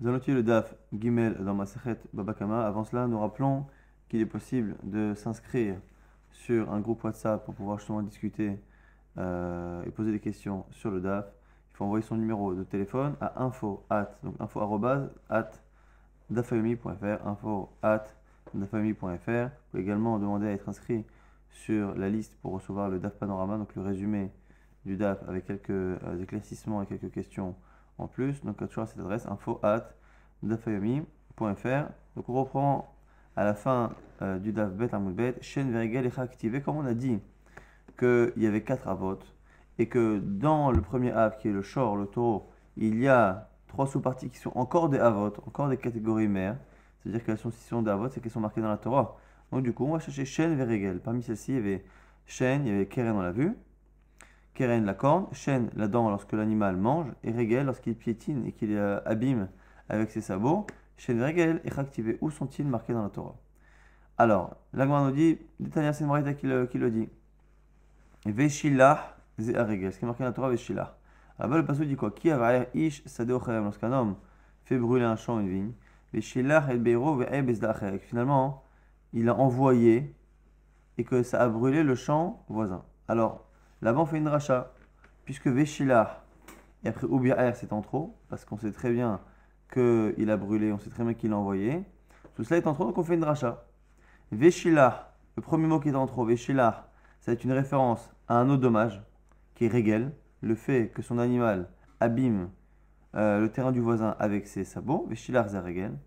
Nous allons le DAF Gimel dans ma Babakama. Avant cela, nous rappelons qu'il est possible de s'inscrire sur un groupe WhatsApp pour pouvoir justement discuter euh, et poser des questions sur le DAF. Il faut envoyer son numéro de téléphone à info at, donc info at info at. Vous pouvez également demander à être inscrit sur la liste pour recevoir le DAF Panorama, donc le résumé du DAF avec quelques euh, éclaircissements et quelques questions en plus. Donc toujours à cette adresse info at dafayomi.fr. Donc on reprend à la fin euh, du DAF Bet Bet, chaîne verigel et activé, comme on a dit qu'il y avait quatre avots et que dans le premier av qui est le shor, le taureau, il y a trois sous-parties qui sont encore des avot, encore des catégories mères. C'est-à-dire qu'elles sont, si sont des avots, c'est qu'elles sont marquées dans la Torah. Donc du coup, on va chercher chaîne verigel. Parmi celles-ci, il y avait chaîne, il y avait keren, on l'a vu. Keren, la corne, chêne, la dent lorsque l'animal mange, et régel lorsqu'il piétine et qu'il euh, abîme avec ses sabots. Chêne, régel et réactivé. Où sont-ils marqués dans la Torah Alors, l'Agma nous dit, d'Itania c'est qui qui le dit. Veshilah, ze régel. Ce qui est marqué dans la Torah, Veshilah. Là-bas, le passage dit quoi? Qui a ish sadeo Lorsqu'un homme fait brûler un champ, une vigne. Veshilah et beiro Finalement, il a envoyé et que ça a brûlé le champ voisin. Alors, Là-bas, on fait une rachat. Puisque Veshilah et après Ubi'er, c'est en trop, parce qu'on sait très bien qu'il a brûlé, on sait très bien qu'il l'a envoyé. Tout cela est en trop, donc on fait une rachat. Veshilah, le premier mot qui est en trop, Veshilah, ça est une référence à un autre dommage, qui est Régel, le fait que son animal abîme euh, le terrain du voisin avec ses sabots. Veshilah, c'est Régel.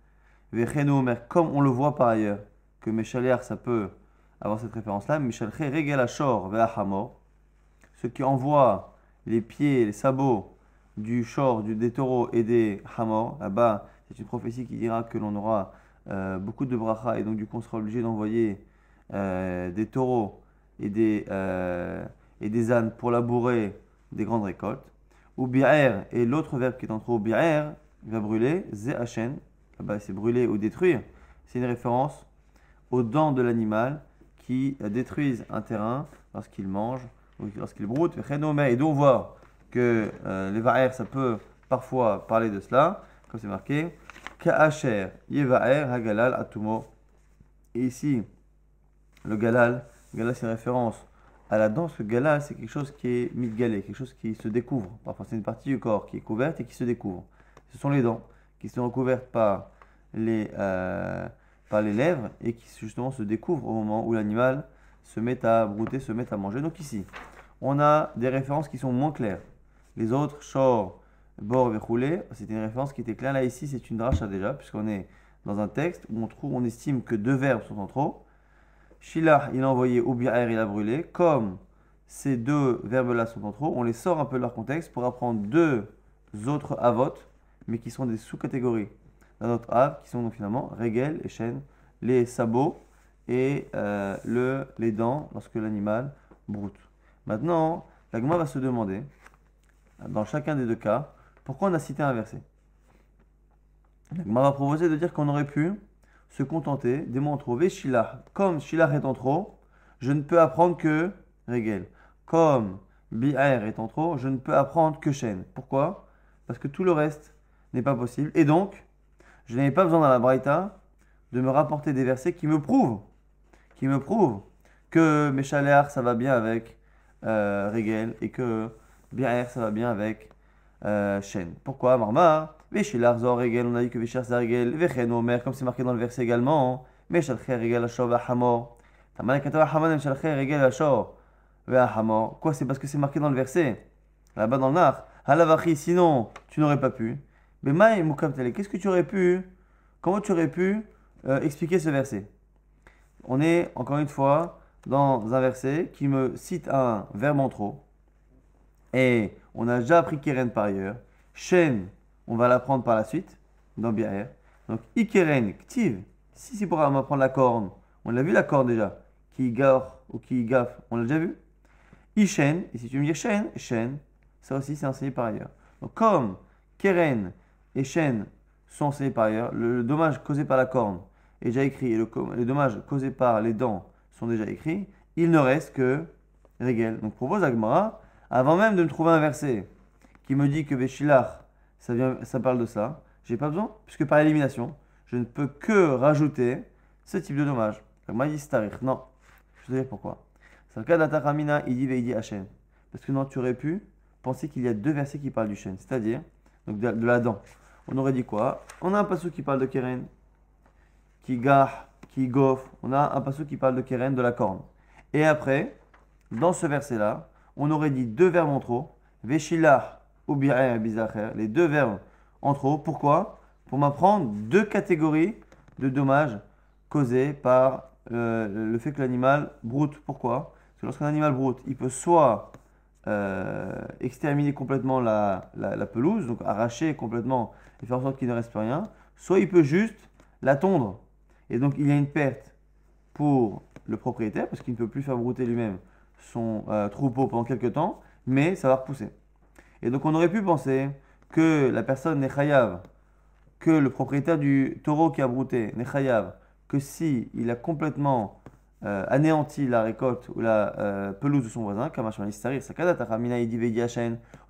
comme on le voit par ailleurs, que Meshaler, ça peut avoir cette référence-là, Meshalche Régel Ashor Ve'ahamor ceux qui envoient les pieds, les sabots du short, du, des taureaux et des hamors, là-bas, c'est une prophétie qui dira que l'on aura euh, beaucoup de bracha et donc du coup on sera obligé d'envoyer euh, des taureaux et des, euh, et des ânes pour labourer des grandes récoltes. Ou bi'er, et l'autre verbe qui est en trop, bi'er, va brûler, ze'achen, là-bas c'est brûler ou détruire, c'est une référence aux dents de l'animal qui détruisent un terrain lorsqu'il mange lorsqu'il broute, et donc on voit que euh, les va'er, ça peut parfois parler de cela, comme c'est marqué, ka'asher yevaer hagalal atumo. Et ici, le galal, galal c'est une référence à la danse, le galal c'est quelque chose qui est mitgalé, quelque chose qui se découvre. Parfois c'est une partie du corps qui est couverte et qui se découvre. Ce sont les dents qui sont recouvertes par les, euh, par les lèvres et qui justement se découvrent au moment où l'animal se met à brouter, se met à manger. Donc ici, on a des références qui sont moins claires. Les autres, Shor, Bor, Vechoulé, c'était une référence qui était claire. Là, ici, c'est une dracha déjà, puisqu'on est dans un texte où on trouve, on estime que deux verbes sont en trop. Shilah, il a envoyé, ou bien il a brûlé. Comme ces deux verbes-là sont en trop, on les sort un peu de leur contexte pour apprendre deux autres avot, mais qui sont des sous-catégories d'un autre av, qui sont donc finalement Regel et Shen, les sabots et euh, le, les dents lorsque l'animal broute. Maintenant, la va se demander, dans chacun des deux cas, pourquoi on a cité un verset. La va proposer de dire qu'on aurait pu se contenter des mots en trop. Comme Shilah est en trop, je ne peux apprendre que Regel. Comme Bi'er est en trop, je ne peux apprendre que Shen. Pourquoi? Parce que tout le reste n'est pas possible. Et donc, je n'avais pas besoin dans la Braïta de me rapporter des versets qui me prouvent, qui me prouvent que Meshaléar, ça va bien avec euh, et que Bi'er ça va bien avec euh, Shen. Pourquoi Marmar? Veshilar Zor Regel, on a dit que Veshar c'est Regel, Vechen Omer, comme c'est marqué dans le verset également, Meshalche Regel Ashor Vahamor. Tamanakata Vahamor, Meshalche Regel Ashor Vahamor. Quoi C'est parce que c'est marqué dans le verset, là-bas dans le Nar. Halavachi, sinon tu n'aurais pas pu. Mais Maï Mukabtele, qu'est-ce que tu aurais pu? Comment tu aurais pu euh, expliquer ce verset? On est encore une fois dans un verset qui me cite un verbe en trop. Et on a déjà appris Keren par ailleurs. Shen, on va l'apprendre par la suite, dans Biaer. Donc, Ikeren, Ktiv, si c'est pour m'apprendre la corne, on l'a vu la corne déjà. Qui gare ou qui gaffe, on l'a déjà vu. Ishen, et si tu me dis Shen, Shen, ça aussi c'est enseigné par ailleurs. Donc, comme Keren et Shen sont enseignés par ailleurs, le, dommage causé par la corne est déjà écrit, et le, le dommage causé par les dents sont déjà écrits, il ne reste que Regel. Donc propose Agmara, avant même de me trouver un verset qui me dit que Veshilach, ça, vient, ça parle de ça, J'ai pas besoin, puisque par élimination, je ne peux que rajouter ce type de dommage. Moi, dit Non. Je vais dire pourquoi. C'est le cas d'Atakamina, il dit Veidi Hachem. Parce que non, tu aurais pu penser qu'il y a deux versets qui parlent du chêne, c'est-à-dire donc de, la dent. On aurait dit quoi? On a un passage qui parle de Keren, qui gare, qui goff. On a un passage qui parle de Keren, de la corne. Et après, dans ce verset-là, on aurait dit deux verbes en trop, Veshilah ou Bizacher, les deux verbes en trop. Pourquoi? Pour m'apprendre deux catégories de dommages causés par euh, le fait que l'animal broute. Pourquoi? Parce que lorsqu'un animal broute, il peut soit euh, exterminer complètement la, pelouse, donc arracher complètement et faire en sorte qu'il ne reste plus rien, soit il peut juste la tondre. Et donc il y a une perte pour le propriétaire, parce qu'il ne peut plus faire brouter lui-même son euh, troupeau pendant quelques temps, mais ça va repousser. Et donc on aurait pu penser que la personne n'est que le propriétaire du taureau qui a brouté n'est que si il a complètement euh, anéanti la récolte ou la euh, pelouse de son voisin, comme on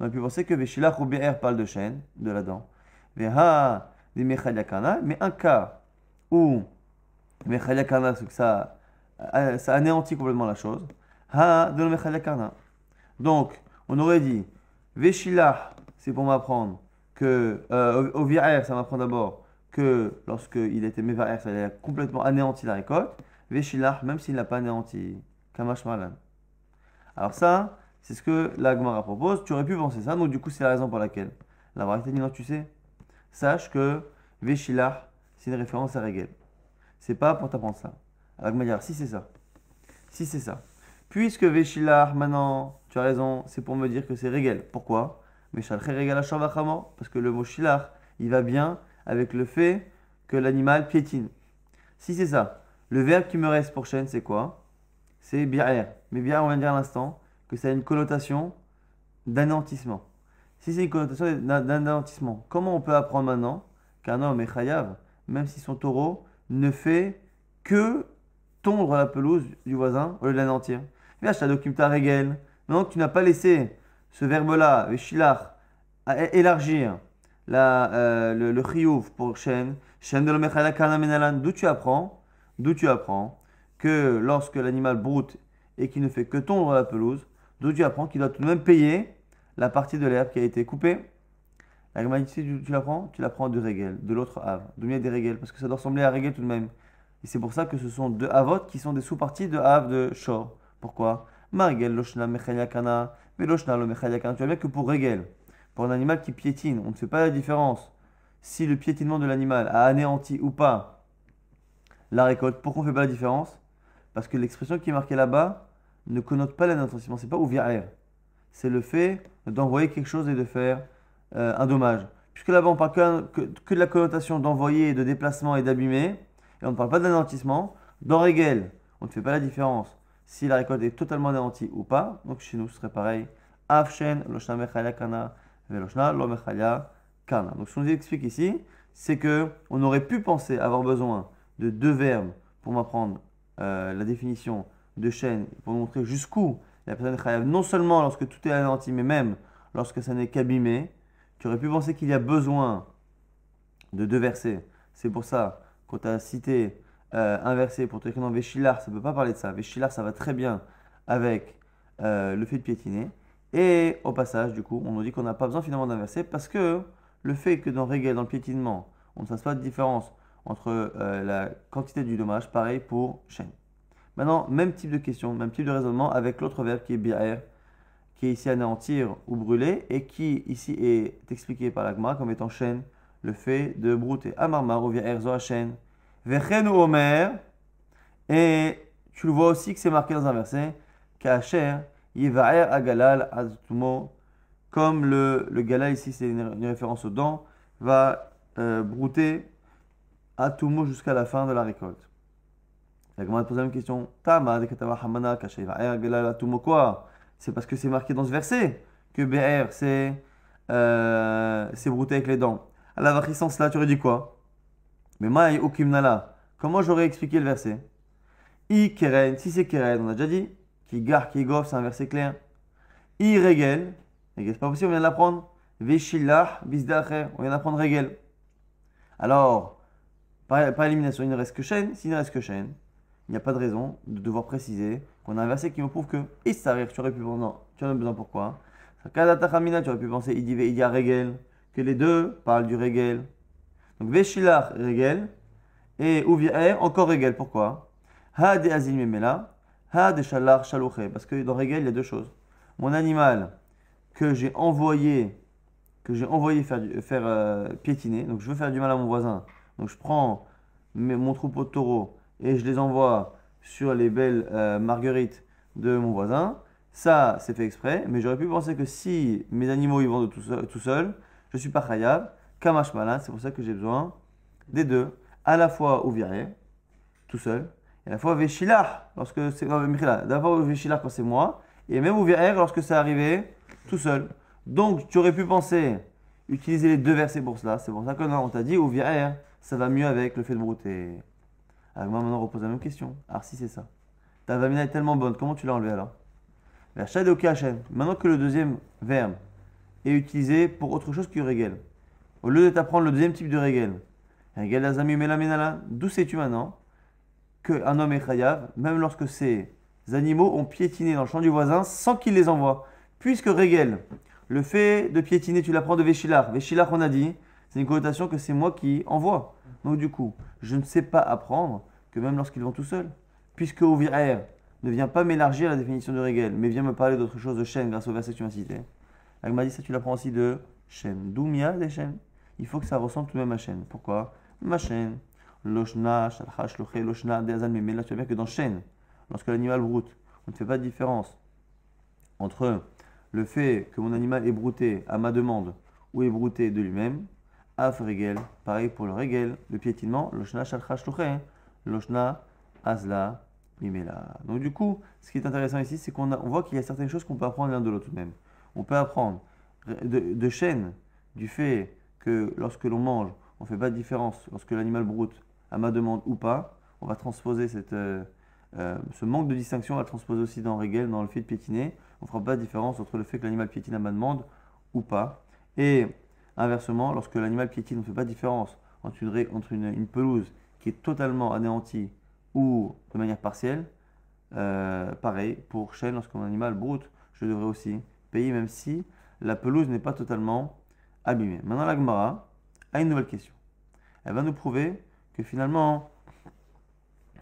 a pu penser que Veshilach ou parle de chêne, de la dent. Mais un cas où Mechayakana, c'est que ça, euh, ça anéantit complètement la chose, ha de Donc, on aurait dit Veshilach, c'est pour m'apprendre que, au, au ça m'apprend d'abord que lorsqu'il était Mevaer, ça a complètement anéanti la récolte. Veshilach, même s'il n'a pas anéanti. Kamash Malan. Alors ça, c'est ce que la Gemara propose. Tu aurais pu penser ça, donc du coup, c'est la raison pour laquelle. La vérité dit non, tu sais. Sache que Veshilach, c'est une référence à Regel. C'est pas pour t'apprendre ça. Alors, si c'est ça. Si c'est ça. Puisque Veshilach, maintenant, tu as raison, c'est pour me dire que c'est Regel. Pourquoi? Parce que le mot Shilach, il va bien avec le fait que l'animal piétine. Si c'est ça, le verbe qui me reste pour chaîne, c'est quoi? C'est bi'er. Mais bi'er, on vient de dire à l'instant que ça a une connotation d'anéantissement. Si c'est une connotation d'anéantissement, comment on peut apprendre maintenant qu'un homme est chayav, même si son taureau ne fait que tondre la pelouse du voisin au lieu de l'anéantir Viens, je ta régel. Maintenant tu n'as pas laissé ce verbe-là, à élargir la, euh, le, le pour Shen, Shen de d'où tu apprends, d'où tu apprends que lorsque l'animal broute et qu'il ne fait que tondre la pelouse, d'où tu apprends qu'il doit tout de même payer la partie de l'herbe qui a été coupée. La tu, tu l'apprends Tu l'apprends de Régel, de l'autre Havre. D'où vient des Régel Parce que ça doit ressembler à Régel tout de même. Et c'est pour ça que ce sont deux Havot qui sont des sous-parties de Havre de Shor. Pourquoi? Margel, Loshna, Mechayakana, mais Loshna, lo Tu vois bien que pour Régel, pour un animal qui piétine, on ne fait pas la différence si le piétinement de l'animal a anéanti ou pas la récolte. Pourquoi on ne fait pas la différence? Parce que l'expression qui est marquée là-bas ne connote pas l'anéantissement. C'est pas ouvrir C'est le fait d'envoyer quelque chose et de faire euh, un dommage. Puisque là-bas, on parle que, de la connotation d'envoyer, de déplacement et d'abîmer, et on ne parle pas d'anéantissement. Dans Régel, on ne fait pas la différence si la récolte est totalement anéantie ou pas. Donc chez nous, ce serait pareil. Afshen, Kana, donc ce qu'on nous explique ici, c'est que on aurait pu penser avoir besoin de deux verbes pour m'apprendre euh, la définition de chaîne, pour montrer jusqu'où la personne est non seulement lorsque tout est anéanti, mais même lorsque ça n'est qu'abîmé. Tu aurais pu penser qu'il y a besoin de deux versets. C'est pour ça qu'on t'a cité euh, un verset pour te dire non, Véchilar, ça ne peut pas parler de ça. Véchilar, ça va très bien avec euh, le fait de piétiner. Et au passage, du coup, on nous dit qu'on n'a pas besoin finalement d'inverser parce que le fait que dans Régel, dans le piétinement, on ne fasse pas de différence entre euh, la quantité du dommage, pareil pour chaîne. Maintenant, même type de question, même type de raisonnement avec l'autre verbe qui est bi'er, qui est ici anéantir ou brûler, et qui ici est expliqué par l'agma comme étant chaîne, le fait de brouter. Amarmar ou erzo à chaîne. Vechen ou omer, et tu le vois aussi que c'est marqué dans un verset, Kacher Yivaer Agalal Azutumo, comme le, le galal ici, c'est une, référence aux dents, va euh, brouter Atumo jusqu'à la fin de la récolte. La pose la même question. Tama de Hamana Agalal Atumo quoi? C'est parce que c'est marqué dans ce verset que BR c'est euh, brouté avec les dents. À la variance là, tu aurais dit quoi? Mais Maï Ukimnala, comment j'aurais expliqué le verset? I Keren, si c'est Keren, on a déjà dit qui gar, qui gof, c'est un verset clair. I regel, c'est pas possible, on vient de l'apprendre. Veshillah, bisdacher, on vient d'apprendre regel. Alors, par, par élimination, il ne reste que chaîne. S'il ne reste que chaîne, il n'y a pas de raison de devoir préciser qu'on a un verset qui me prouve que Issarir, tu aurais pu penser, non, tu en as besoin pourquoi Kadata tu aurais pu penser Idive, Idia Regel, que les deux parlent du Regel. Donc Veshilar, Regel, et Uvi'er, encore Regel, pourquoi? Ha de Azil Memela, Ha de Shalouche, parce que dans Regel, il y a deux choses. Mon animal que j'ai envoyé, que j'ai envoyé faire, faire euh, piétiner, donc je veux faire du mal à mon voisin, donc je prends mon troupeau de taureaux, et je les envoie sur les belles euh, marguerites de mon voisin, ça c'est fait exprès, mais j'aurais pu penser que si mes animaux ils vont tout, seul, tout seul, je suis pas khayab, kamash malin, c'est pour ça que j'ai besoin des deux, à la fois ouviré, tout seul, et à la fois veshilah, lorsque c'est d'abord veshilah quand c'est moi, et même ouviré lorsque c'est arrivé tout seul. Donc tu aurais pu penser utiliser les deux versets pour cela, c'est pour ça que non, on t'a dit ouviré, ça va mieux avec le fait de brouter. Alors moi maintenant on repose la même question. Alors si c'est ça, ta vamina est tellement bonne, comment tu l'as enlevé alors? Maintenant que le deuxième verbe est utilisé pour autre chose que régel, au lieu de t'apprendre le deuxième type de régel, d'où sais-tu maintenant qu'un homme est chayav, même lorsque ces animaux ont piétiné dans le champ du voisin sans qu'il les envoie? Puisque régel, le fait de piétiner, tu l'apprends de Véchilar. Véchilar, on a dit, c'est une connotation que c'est moi qui envoie. Donc du coup, je ne sais pas apprendre que même lorsqu'ils vont tout seuls, puisque Ouvir ne vient pas m'élargir la définition de régel, mais vient me parler d'autre chose de chaîne grâce au verset que tu m'as cité. Elle m'a dit ça, tu l'apprends aussi de chaîne. D'où mia des chaînes Il faut que ça ressemble tout de même à chaîne. Pourquoi? Ma chaîne. Loshna, shalcha, loshna, mais là tu bien que dans chaîne, lorsque l'animal broute, on ne fait pas de différence entre le fait que mon animal est brouté à ma demande ou est brouté de lui-même, Af regel, pareil pour le regel, le piétinement, loshna shalcha shluché, loshna azla mimela. Donc du coup, ce qui est intéressant ici, c'est qu'on on voit qu'il y a certaines choses qu'on peut apprendre l'un de l'autre même. On peut apprendre de, de chaîne du fait que lorsque l'on mange, on ne fait pas de différence lorsque l'animal broute à ma demande ou pas. On va transposer cette, euh, euh, ce manque de distinction, on va le transposer aussi dans Regel, dans le fait de piétiner. On ne fera pas de différence entre le fait que l'animal piétine à ma demande ou pas. Et Inversement, lorsque l'animal piétine, ne fait pas de différence entre, une, pelouse qui est totalement anéantie ou de manière partielle. Euh, pareil, pour chêne, lorsque mon animal broute, je devrais aussi payer, même si la pelouse n'est pas totalement abîmée. Maintenant, la Gemara a une nouvelle question. Elle va nous prouver que finalement,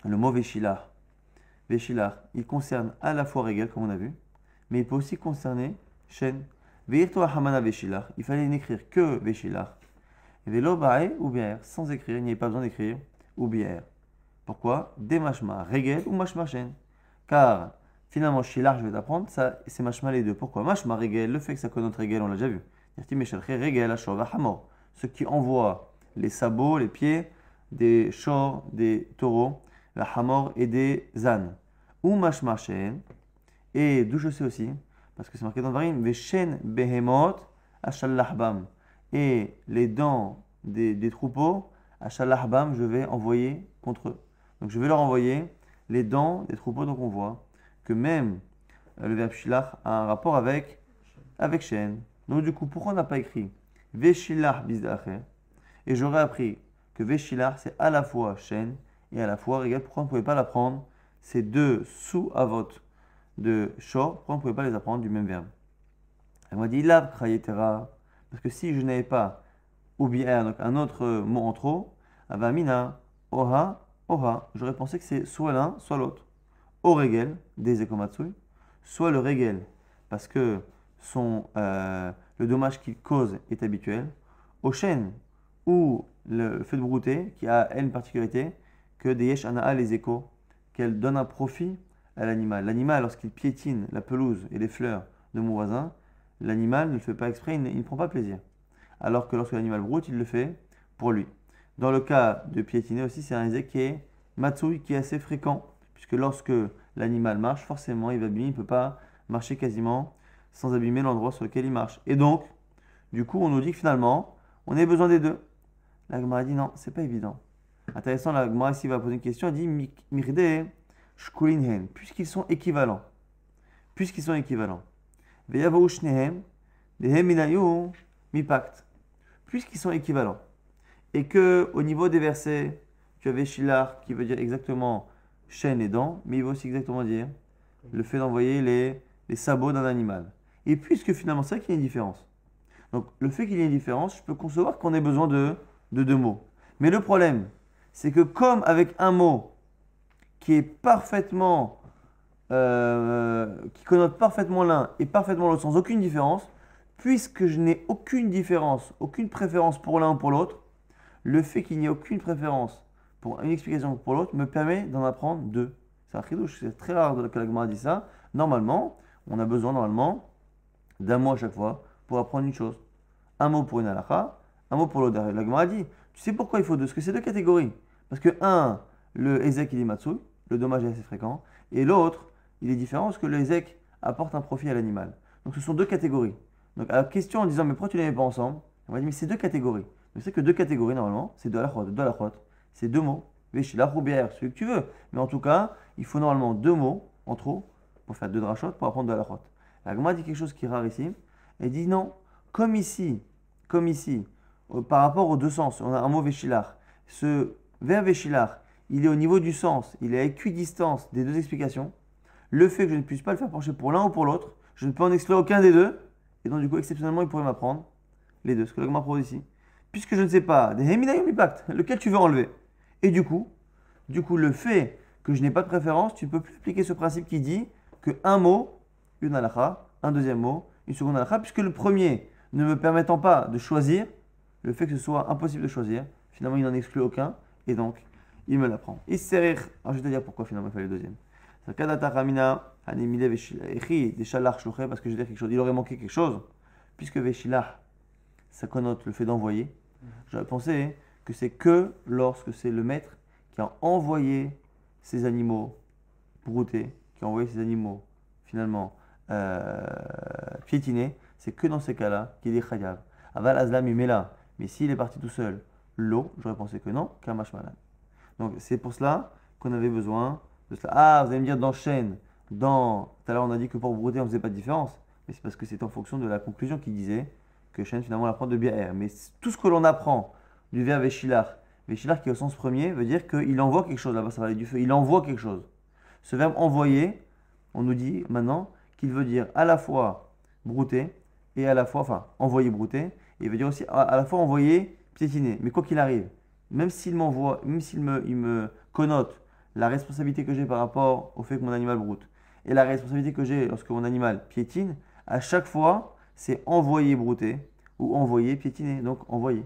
le mot Véchilar, il concerne à la fois Régel, comme on a vu, mais il peut aussi concerner chêne il fallait n'écrire que Veshilach. Velo Bae ou sans écrire, il n'y avait pas besoin d'écrire ou. Pourquoi? Des machma, Regel ou machma chen. Car finalement, Shilach, je vais t'apprendre, ça, c'est machma les deux. Pourquoi? Machma Regel, le fait que ça connote Regel, on l'a déjà vu. Regel, Hamor. Ceux qui envoient les sabots, les pieds des chors, des taureaux, la Hamor et des ânes. Ou machma chen. Et d'où je sais aussi parce que c'est marqué dans Varim, Veshen behemot ashallahbam. Et les dents des, des troupeaux, ashallahbam, je vais envoyer contre eux. Donc je vais leur envoyer les dents des troupeaux. Donc on voit que même euh, le verbe shilach a un rapport avec, avec shen. Donc du coup, pourquoi on n'a pas écrit Veshilach bizdacher Et j'aurais appris que Veshilach c'est à la fois shen et à la fois régal. Pourquoi on ne pouvait pas l'apprendre? Ces deux sous-avot de shor, pourquoi on ne pouvait pas les apprendre du même verbe? Elle m'a dit la krayetera, parce que si je n'avais pas oubier, donc un autre mot en trop, avamina, oha, oha, j'aurais pensé que c'est soit l'un, soit l'autre. Au regel, des ekomatsui, soit le regel, parce que son, euh, le dommage qu'il cause est habituel, au chêne, ou le fait de brouter, qui a elle une particularité, que des yesh les échos, qu'elle donne un profit l'animal. Lorsqu'il piétine la pelouse et les fleurs de mon voisin, l'animal ne le fait pas exprès, il ne, prend pas plaisir. Alors que lorsque l'animal broute, il le fait pour lui. Dans le cas de piétiner aussi, c'est un essai qui est matsui, qui est assez fréquent, puisque lorsque l'animal marche, forcément, il va abîmer, il ne peut pas marcher quasiment sans abîmer l'endroit sur lequel il marche. Et donc, du coup, on nous dit que finalement, on a besoin des deux. La Gemara dit non, c'est pas évident. Intéressant, la ici va poser une question, elle dit Mirde, puisqu'ils sont équivalents. Puisqu'ils sont équivalents. Puisqu'ils sont équivalents. et que au niveau des versets, tu avais Shilar qui veut dire exactement chaîne et dents, mais il veut aussi exactement dire le fait d'envoyer les, les sabots d'un animal. Et puisque finalement c'est vrai qu'il y a une différence. Donc le fait qu'il y ait une différence, je peux concevoir qu'on ait besoin de, de deux mots. Mais le problème, c'est que comme avec un mot qui est parfaitement, euh, qui connote parfaitement l'un et parfaitement l'autre sans aucune différence, puisque je n'ai aucune différence, aucune préférence pour l'un ou pour l'autre, le fait qu'il n'y ait aucune préférence pour une explication pour l'autre me permet d'en apprendre deux. C'est un chidouche, c'est très rare que la Gemara dit ça. Normalement, on a besoin normalement d'un mot à chaque fois pour apprendre une chose. Un mot pour une halakha, un mot pour l'autre. La Gemara dit, tu sais pourquoi il faut deux? Parce que c'est deux catégories. Parce que un, le Ezek il est le dommage est assez fréquent, et l'autre, il est différent parce que le Ezek apporte un profit à l'animal. Donc ce sont deux catégories. Donc à la question en disant, mais pourquoi tu ne les mets pas ensemble? On va dire, mais c'est deux catégories. Mais c'est que deux catégories normalement, c'est deux halachot, deux halachot. C'est deux mots. Véchilah ou celui que tu veux. Mais en tout cas, il faut normalement deux mots en trop pour faire deux drachot pour apprendre de la halachot. La Gemara dit quelque chose qui est rare ici. Elle dit non, comme ici, comme ici, euh, par rapport aux deux sens, on a un mot Véchilar. Ce verbe Véchilar, il est au niveau du sens, il est à équidistance des deux explications. Le fait que je ne puisse pas le faire pencher pour l'un ou pour l'autre, je ne peux en exclure aucun des deux. Et donc, du coup, exceptionnellement, il pourrait m'apprendre les deux. Ce que la Gemara propose ici. Puisque je ne sais pas, des lequel tu veux enlever? Et du coup, du coup, le fait que je n'ai pas de préférence, tu ne peux plus appliquer ce principe qui dit que un mot, une halakha, un deuxième mot, une seconde halakha, puisque le premier ne me permettant pas de choisir, le fait que ce soit impossible de choisir, finalement il n'en exclut aucun, et donc il me l'apprend. Il Alors je vais te dire pourquoi finalement il fallait le deuxième. parce que je vais dire quelque chose, il aurait manqué quelque chose, puisque Veshilah, ça connote le fait d'envoyer. J'aurais pensé que c'est que lorsque c'est le maître qui a envoyé ces animaux broutés, qui a envoyé ces animaux finalement euh, piétinés, c'est que dans ces cas-là qu'il est chayav. Aval azlam il met là. Mais s'il est parti tout seul, l'eau, j'aurais pensé que non, kamash malade. Donc c'est pour cela qu'on avait besoin de cela. Ah, vous allez me dire dans chaîne, dans. Tout à l'heure on a dit que pour brouter on ne faisait pas de différence. Mais c'est parce que c'est en fonction de la conclusion qui disait que chaîne finalement on apprend de bière. Mais tout ce que l'on apprend du verbe Veshilar. Veshilar qui est au sens premier veut dire qu'il envoie quelque chose. Là-bas, ça va aller du feu. Il envoie quelque chose. Ce verbe envoyer, on nous dit maintenant qu'il veut dire à la fois brouter et à la fois, enfin, envoyer brouter. Et il veut dire aussi à, la fois envoyer piétiner. Mais quoi qu'il arrive, même s'il m'envoie, même s'il me, il me connote la responsabilité que j'ai par rapport au fait que mon animal broute et la responsabilité que j'ai lorsque mon animal piétine, à chaque fois, c'est envoyer brouter ou envoyer piétiner. Donc envoyer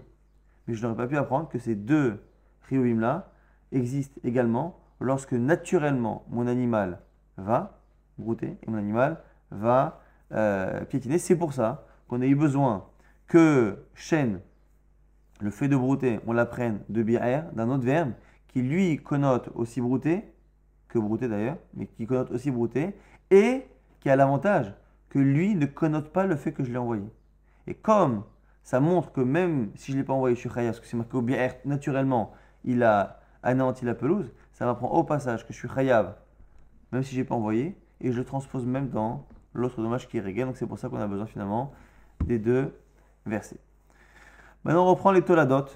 mais je n'aurais pas pu apprendre que ces deux Riyuvim-là existent également lorsque naturellement mon animal va brouter et mon animal va euh, piétiner. C'est pour ça qu'on a eu besoin que chêne, le fait de brouter, on l'apprenne de bière, d'un autre verbe qui lui connote aussi brouter, que brouter d'ailleurs, mais qui connote aussi brouter, et qui a l'avantage que lui ne connote pas le fait que je l'ai envoyé. Et comme ça montre que même si je ne l'ai pas envoyé, je suis parce que c'est marqué au bien naturellement, il a anéanti la pelouse, ça m'apprend au passage que je suis chayav, même si je n'ai pas envoyé, et je le transpose même dans l'autre dommage qui est réglé. Donc c'est pour ça qu'on a besoin finalement des deux versets. Maintenant on reprend les toladot,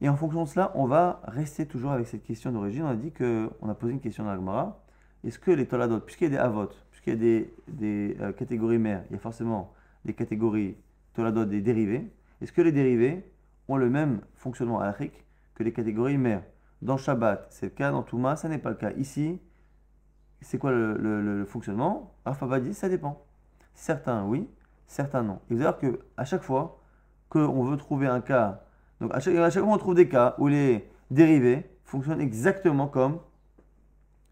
et en fonction de cela, on va rester toujours avec cette question d'origine. On a dit qu'on a posé une question dans l'Agmara. Est-ce que les toladot, puisqu'il y a des avot, puisqu'il y a des, euh, catégories mères, il y a forcément des catégories toladot, des dérivés, est-ce que les dérivés ont le même fonctionnement halachique que les catégories mères? Dans Shabbat, c'est le cas, dans Touma, ça n'est pas le cas. Ici, c'est quoi le, fonctionnement? Alphabet dit, ça dépend. Certains oui, certains non. Et vous allez voir qu'à chaque fois qu'on veut trouver un cas, donc à chaque, fois on trouve des cas où les dérivés fonctionnent exactement comme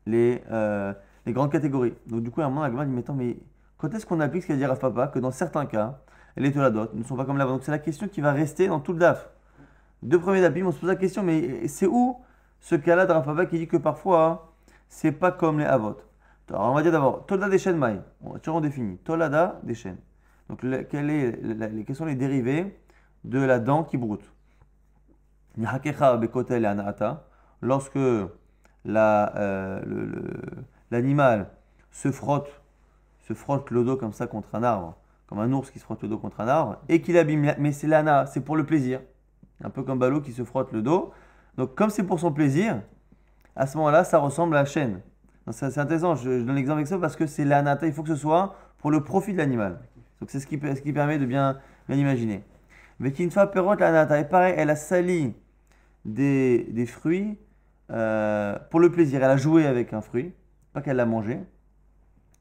les, euh, grandes catégories. Donc du coup, à un moment, la dit, mais attends, mais quand est-ce qu'on applique ce qu'a dit Rafa que dans certains cas, les toladot ne sont pas comme là Donc c'est la question qui va rester dans tout le DAF. Deux premiers dapim, on se pose la question, mais c'est où ce cas-là de Rafava qui dit que parfois, c'est pas comme les avot Alors on va dire d'abord, Tolada des chaînes maï. On définit. Tolada des chaînes. Donc quels sont les dérivés de la dent qui broute Lorsque euh, l'animal se frotte, se frotte le dos comme ça contre un arbre, comme un ours qui se frotte le dos contre un arbre, et qu'il abîme. Mais c'est l'ana, c'est pour le plaisir. un peu comme Balou qui se frotte le dos. Donc comme c'est pour son plaisir, à ce moment-là, ça ressemble à la chaîne. C'est intéressant, je, donne l'exemple avec ça parce que c'est l'anata, il faut que ce soit pour le profit de l'animal. Donc c'est ce qui, permet de bien imaginer. Mais l'anata, et pareil, elle a sali des, des fruits euh, pour le plaisir. Elle a joué avec un fruit, pas qu'elle l'a mangé.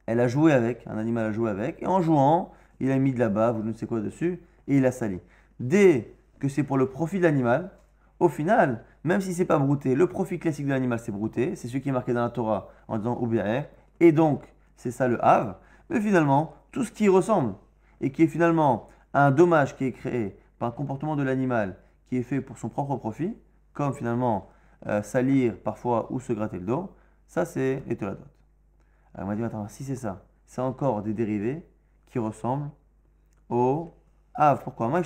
Elle a joué avec, un animal a joué avec, et en jouant, il a mis de la bave ou je ne sais quoi dessus, et il a sali. Dès que c'est pour le profit de l'animal, au final, même si c'est pas brouté, le profit classique de l'animal c'est brouté, c'est ce qui est marqué dans la Torah en disant OBR, et donc c'est ça le Hav, mais finalement, tout ce qui ressemble et qui est finalement un dommage qui est créé par un comportement de l'animal qui est fait pour son propre profit, comme finalement euh, salir parfois ou se gratter le dos, ça c'est les. Alors on m'a dit, attends, si c'est ça, c'est encore des dérivés qui ressemblent au Hav. Pourquoi Moi,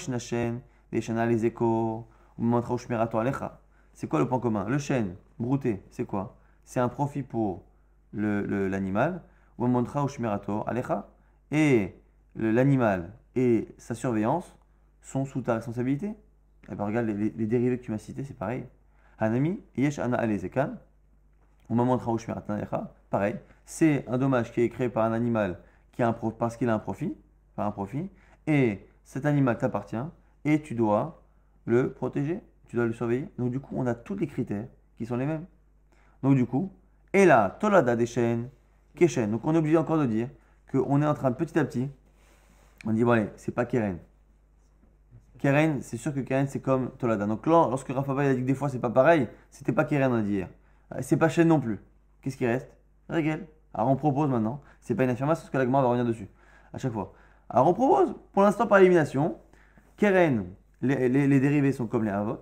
les échos, c'est quoi le point commun? Le chêne, brouté, c'est quoi? C'est un profit pour l'animal. Ou montra alecha. Et l'animal et sa surveillance sont sous ta responsabilité. Eh bien, regarde, les, dérivés que tu m'as cités, c'est pareil. Hanami, yesh ana alezekan. Ou montra alecha. Pareil. C'est un dommage qui est créé par un animal qui a un parce qu'il a un profit, un profit. Et cet animal t'appartient et tu dois le protéger, tu dois le surveiller. Donc du coup, on a tous les critères qui sont les mêmes. Donc du coup, et là, Tolada des chaînes, Keshen. Donc on est obligé encore de dire qu'on est en train de petit à petit, on dit bon allez, c'est pas Keren. Keren, c'est sûr que Keren c'est comme Tolada. Donc là, lorsque Rafa a dit que des fois c'est pas pareil, c'était pas Keren on a dit hier. C'est pas chaîne non plus. Qu'est-ce qui reste? Régel. Alors on propose maintenant, c'est pas une affirmation parce que l'agma va revenir dessus à chaque fois. Alors on propose, pour l'instant par élimination, Keren, les, dérivés sont comme les Havot.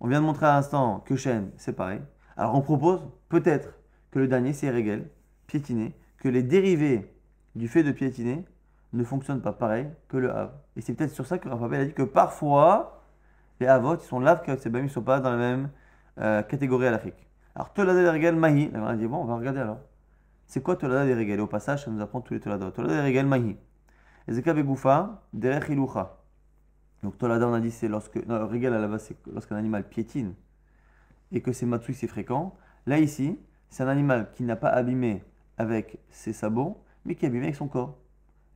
On vient de montrer à l'instant que Shen, c'est pareil. Alors on propose peut-être que le dernier, c'est Regel, piétiner, que les dérivés du fait de piétiner ne fonctionnent pas pareil que le Hav. Et c'est peut-être sur ça que Raphaël a dit que parfois, les Havot, ils sont là, que ces ne sont pas dans la même euh, catégorie à l'Afrique. Alors, Tolada des Regel Mahi, on a dit, bon, on va regarder alors. C'est quoi Tolada des Regel Et au passage, ça nous apprend tous les Tolada. Tolada des Regel Mahi. Ezeka Begoufa, Derech. Donc Tolada, on a dit, c'est lorsque. Non, régal à la base, c'est lorsqu'un animal piétine et que c'est matsui, c'est fréquent. Là, ici, c'est un animal qui n'a pas abîmé avec ses sabots, mais qui a abîmé avec son corps.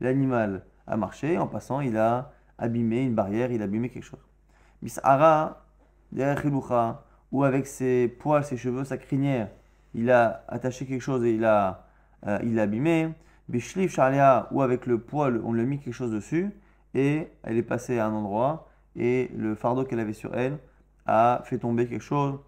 L'animal a marché, en passant, il a abîmé une barrière, il a abîmé quelque chose. Mis'ara, ou avec ses poils, ses cheveux, sa crinière, il a attaché quelque chose et il euh, il a abîmé. Bishlif Shalia, ou avec le poil, on lui a mis quelque chose dessus et elle est passée à un endroit et le fardeau qu'elle avait sur elle a fait tomber quelque chose,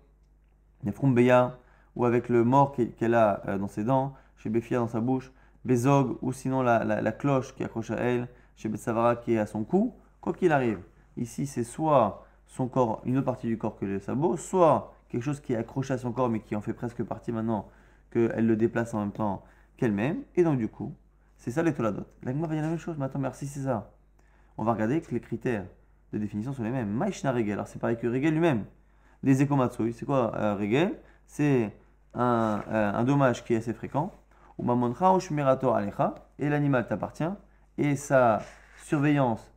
des frombeya, ou avec le mort qu'elle a euh, dans ses dents, chez Béfia dans sa bouche, Bezog, ou sinon la, cloche qui accroche à elle, chez Betsavara qui est à son cou, quoi qu'il arrive. Ici, c'est soit son corps, une autre partie du corps que les sabots, soit quelque chose qui est accroché à son corps mais qui en fait presque partie maintenant, qu'elle le déplace en même temps qu'elle-même. Et donc, du coup, c'est ça les toladot. L'agma va dire la même chose, mais attends, merci, c'est ça on va regarder que les critères de définition sont les mêmes. Maïshna Regel, alors c'est pareil que Regel lui-même. Les Ekomatsui, c'est quoi euh, C'est un, euh, un, dommage qui est assez fréquent. Ou Alecha, et l'animal t'appartient, et sa surveillance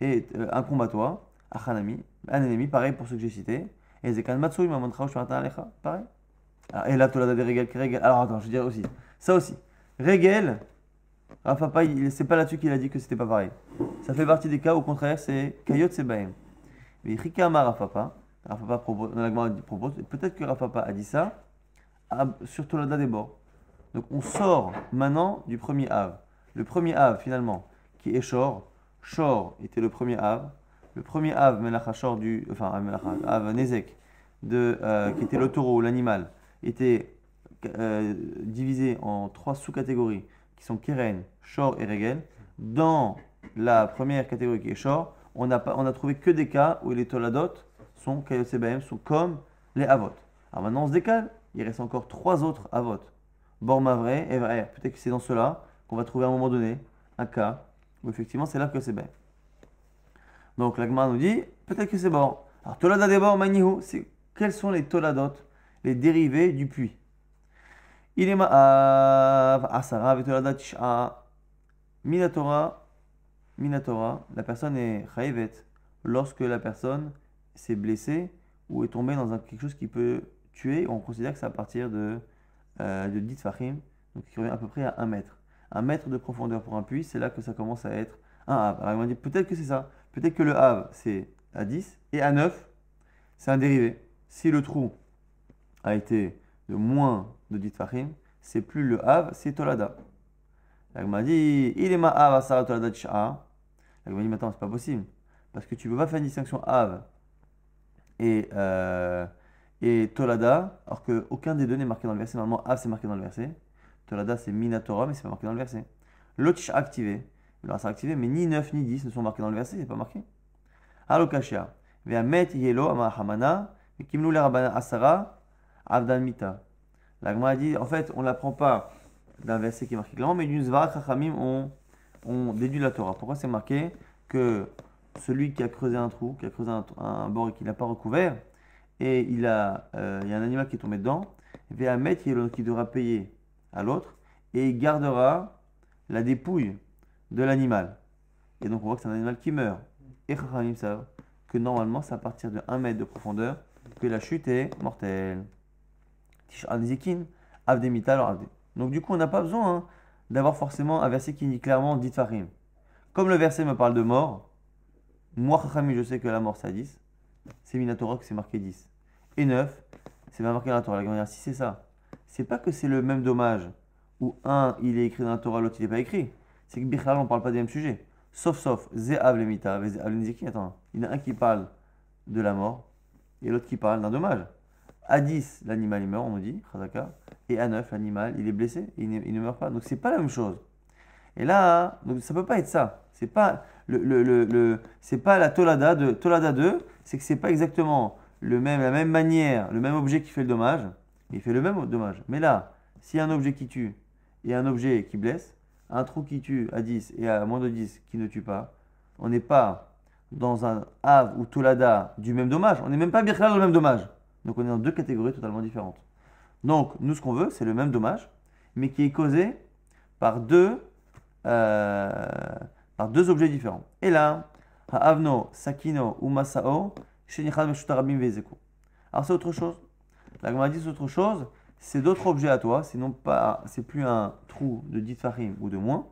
est euh, un combattoir, Achanami, un ennemi, pareil pour ceux que j'ai cités. Et Zekan Matsui, Mamoncha ou Alecha, pareil. Alors, et là, tu as des Regel. Alors attends, je dirais aussi. Ça aussi. Regel, Rafa Papa, c'est pas là-dessus qu'il a dit que c'était pas pareil. Ça fait partie des cas, au contraire, c'est Kayot Sebaim. Mais Rikama Rafapa, Rafapa propose, propose, peut-être que Rafapa a dit ça sur Tolada des bords. Donc on sort maintenant du premier Av. Le premier Av, finalement, qui est Shor. Shor était le premier Av. Le premier Av, Melacha Shor du. Enfin, Av Nezek, de, euh, qui était le taureau, l'animal, était euh, divisé en trois sous-catégories qui sont Keren, Shor et Regel. Dans la première catégorie qui est Shor, on a, on a trouvé que des cas où les Toladot sont sont comme les Avot. Alors maintenant on se décale, il reste encore trois autres Avot. Bormavre et vrai. Peut-être que c'est dans cela qu'on va trouver à un moment donné un cas où effectivement c'est là que c'est Donc l'Agma nous dit peut-être que c'est Bor. Alors Tolada des Bor, Manihu, c'est quels sont les Toladot, les dérivés du puits? Il est ma'av, asara, vetolada tish'a. Minatora, minatora, la personne est chayevet lorsque la personne s'est blessé ou est tombé dans un- quelque chose qui peut tuer, on considère que c'est à partir de, euh, de 10 fachim, donc qui revient à peu près à 1 mètre. Un mètre de profondeur pour un puits, c'est là que ça commence à être un Hav. Alors, ils m'ont dit peut-être que c'est ça. Peut-être que le Hav, c'est à 10 et à 9, c'est un dérivé. Si le trou a été de moins de 10 fachim, c'est plus le Hav, c'est Tolada. La m'a dit il est ma Hav Asara Tolada Tsh'a. La m'a dit maintenant, c'est pas possible. Parce que tu peux pas faire une distinction Hav et, euh, et Tolada, alors qu'aucun des deux n'est marqué dans le verset. Normalement, Hav c'est marqué dans le verset. Tolada c'est Minatora, mais c'est pas marqué dans le verset. L'autre activé, alors c'est activé, mais ni 9 ni 10 ne sont marqués dans le verset, c'est pas marqué. Alokashia. Ve'amet yelo amahamana, kimnu le rabana asara, avdan mita. La Gemara dit, en fait, on l'apprend pas d'un verset qui est marqué clairement, mais d'une zvara chachamim, on, on déduit la Torah. Pourquoi c'est marqué que celui qui a creusé un trou, qui a creusé un, un bord et qui n'a pas recouvert, et il, a, euh, il y a un animal qui est tombé dedans, Ve'amet yelo qui devra payer à l'autre, et il gardera la dépouille de l'animal. Et donc on voit que c'est un animal qui meurt. Et Chachamim savent que normalement c'est à partir de 1 mètre de profondeur que la chute est mortelle. Donc du coup on n'a pas besoin hein, d'avoir forcément un verset qui dit clairement dit Farim. Comme le verset me parle de mort, moi Chachamim je sais que la mort à 10, c'est Minatora que c'est marqué 10. Et 9, c'est pas marqué dans la Torah. La dit, si c'est ça, c'est pas que c'est le même dommage où un il est écrit dans la Torah, l'autre il n'est pas écrit. C'est que Bichal, on ne parle pas des mêmes sujets. Sauf, sauf, Ze'av lemita. Attends, il y en a un qui parle de la mort et l'autre qui parle d'un dommage. À 10, l'animal il meurt, on nous dit, Chazaka. Et à 9, l'animal il est blessé, il ne, il ne meurt pas. Donc c'est pas la même chose. Et là, donc ça peut pas être ça. C'est pas c'est pas la Tolada de Tolada 2, c'est que c'est pas exactement le même, la même manière, le même objet qui fait le dommage. Il fait le même dommage. Mais là, a un objet qui tue et un objet qui blesse, un trou qui tue à 10 et à moins de 10 qui ne tue pas, on n'est pas dans un Av ou Tolada du même dommage. On n'est même pas Birkhala dans le même dommage. Donc on est dans deux catégories totalement différentes. Donc nous, ce qu'on veut, c'est le même dommage, mais qui est causé par deux, euh, par deux objets différents. Et là, Avno, Sakino ou Masao. Alors c'est autre chose. La Gemara dit c'est autre chose, c'est d'autres objets à toi, c'est non pas, c'est plus un trou de 10 farim ou de moins,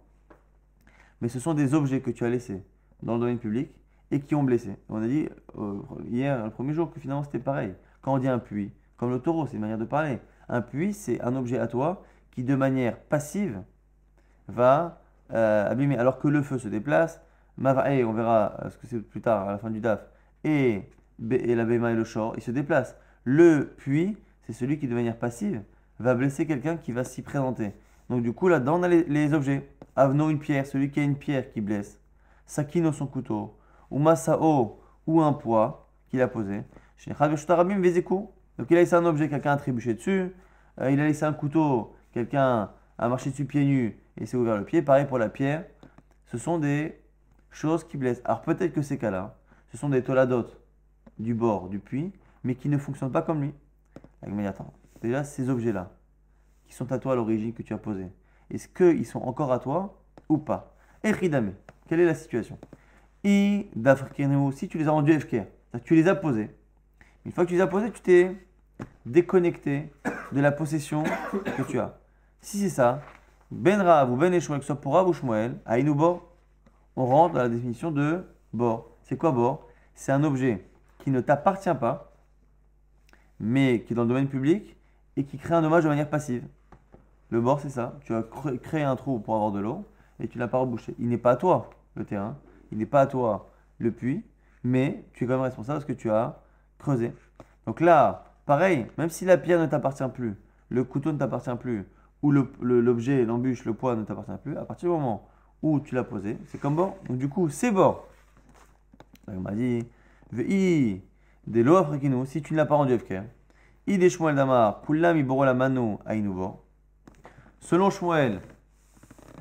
mais ce sont des objets que tu as laissés dans le domaine public et qui ont blessé. On a dit euh, hier, le premier jour, que finalement c'était pareil. Quand on dit un puits, comme le taureau, c'est une manière de parler. Un puits, c'est un objet à toi qui, de manière passive, va euh. Alors que le feu se déplace, Mavae, on verra ce que c'est plus tard, à la fin du DAF, et, et la Bema et le Shor, ils se déplacent. Le puits, c'est celui qui, de manière passive, va blesser quelqu'un qui va s'y présenter. Donc, du coup, là-dedans, on a les, objets. Avno, une pierre, celui qui a une pierre qui blesse. Sakino, son couteau. Ou Masao, ou un poids qu'il a posé. Donc, il a laissé un objet, quelqu'un a trébuché dessus. Euh, il a laissé un couteau, quelqu'un a marché dessus pieds nus et s'est ouvert le pied. Pareil pour la pierre. Ce sont des choses qui blessent. Alors, peut-être que ces cas-là, ce sont des toladotes du bord du puits, mais qui ne fonctionnent pas comme lui. Attends, déjà ces objets-là, qui sont à toi à l'origine que tu as posés, est-ce qu'ils sont encore à toi ou pas? Ridame, quelle est la situation? I d'Afrikenu, si tu les as rendus FK, c'est-à-dire que tu les as posés. Une fois que tu les as posés, tu t'es déconnecté de la possession que tu as. Si c'est ça, Ben Rav ou Ben Eshmuel, que ce soit pour Rav ou Shmuel, à Inubor, on rentre dans la définition de bord. C'est quoi bord C'est un objet qui ne t'appartient pas, mais qui est dans le domaine public et qui crée un dommage de manière passive. Le bord, c'est ça. Tu as cré- créé un trou pour avoir de l'eau et tu l'as pas rebouché. Il n'est pas à toi, le terrain. Il n'est pas à toi, le puits. Mais tu es quand même responsable parce que tu as creusé. Donc là, pareil, même si la pierre ne t'appartient plus, le couteau ne t'appartient plus, le- l'objet, l'embûche, le poids ne t'appartient plus, à partir du moment où tu l'as posé, c'est comme bord. Donc du coup, c'est bord. On m'a dit, Vei, des lois africaines, si tu ne l'as pas rendu FK, I des Shmuel Damar, Kulam iboro la mano aïnouvo. Selon Shmuel,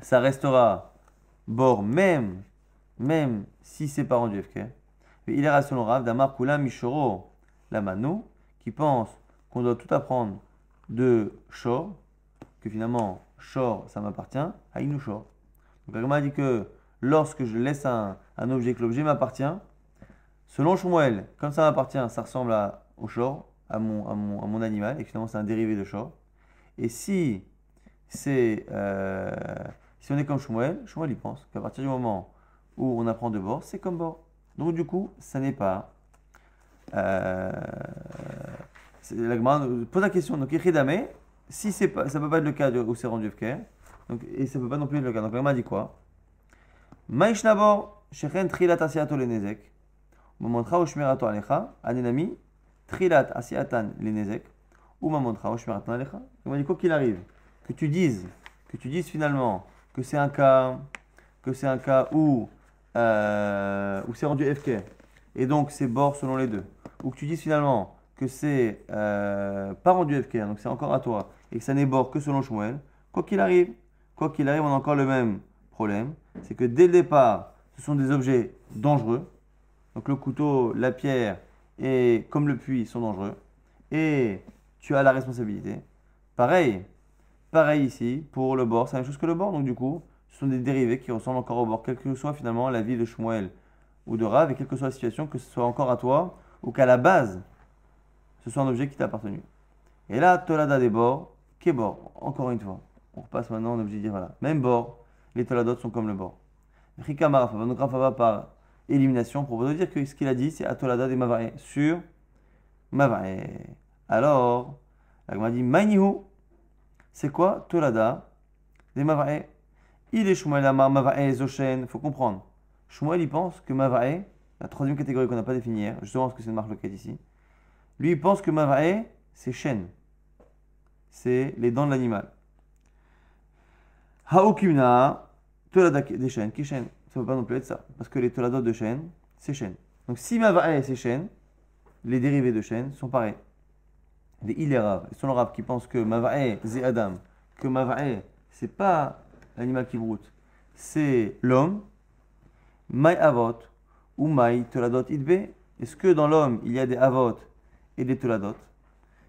ça restera bord même, même si c'est pas rendu FK. Il est selon Rav, Damar Kulam Mishoro la mano, qui pense qu'on doit tout apprendre de Shor, que finalement Shor ça m'appartient, Aïnou Shor. Donc Agma dit que lorsque je laisse un, un objet, que l'objet m'appartient, Selon Shmuel, comme ça m'appartient, ça ressemble à, au short, à mon, à, mon, à mon animal, et finalement c'est un dérivé de short. Et si c'est euh, si on est comme Shmuel, Shmuel il pense qu'à partir du moment où on apprend de bord, c'est comme bord. Donc du coup, ça n'est pas. Euh, la pose la question. Donc Echidame, si c'est pas, ça peut pas être le cas de, où c'est rendu FKR, donc, et ça peut pas non plus être le cas. Donc Gemara dit quoi? Maïshnabor, shechen trilat asiato le nezek, mamontra o shmirato alecha, anenami, trilat asiatan le nezek, ou mamontra o shmirato alecha. La dit quoi qu'il arrive, que tu dises, que tu dises finalement que c'est un cas, que c'est un cas où, euh, où c'est rendu FK, et donc c'est bord selon les deux, ou que tu dises finalement que c'est euh, pas rendu FK, donc c'est encore à toi, et que ça n'est bord que selon Shmuel, quoi qu'il arrive, quoi qu'il arrive, on a encore le même problème, c'est que dès le départ, ce sont des objets dangereux, donc le couteau, la pierre et comme le puits sont dangereux, et tu as la responsabilité. Pareil, Pareil ici, pour le bord, c'est la même chose que le bord, donc du coup, ce sont des dérivés qui ressemblent encore au bord, quelle que soit finalement la vie de Shmuel ou de Rav, et quelle que soit la situation, que ce soit encore à toi, ou qu'à la base, ce soit un objet qui t'a appartenu. Et là, Tolada des bords, qu'est bord Encore une fois. On repasse maintenant, on est obligé de dire voilà. Même bord, les Toladot sont comme le bord. Rikama donc va par élimination, pour vous dire que ce qu'il a dit, c'est Atolada des Mavae, sur Mavae. Alors, la m'a dit Mainihu, c'est quoi Tolada des Mavae Il est Shmuel Amar Mavae Zoshen. faut comprendre. Shmuel, il pense que Mavae, la troisième catégorie qu'on n'a pas définie hier, justement parce que c'est une marque locale ici, lui, il pense que Mavae, c'est chêne. C'est les dents de l'animal. Haokimna, Tolada des chênes, qui chêne Ça ne peut pas non plus être ça. Parce que les Toladot de chêne, c'est chêne. Donc si Mavae, c'est chêne, les dérivés de chêne sont pareils des Ilerav, et selon Rav qui pense que Mavae, c'est Adam, que Mavae, c'est pas l'animal qui broute, c'est l'homme, Mai Avot, ou Mai Toladot Idbe, est-ce que dans l'homme il y a des Avot et des Toladot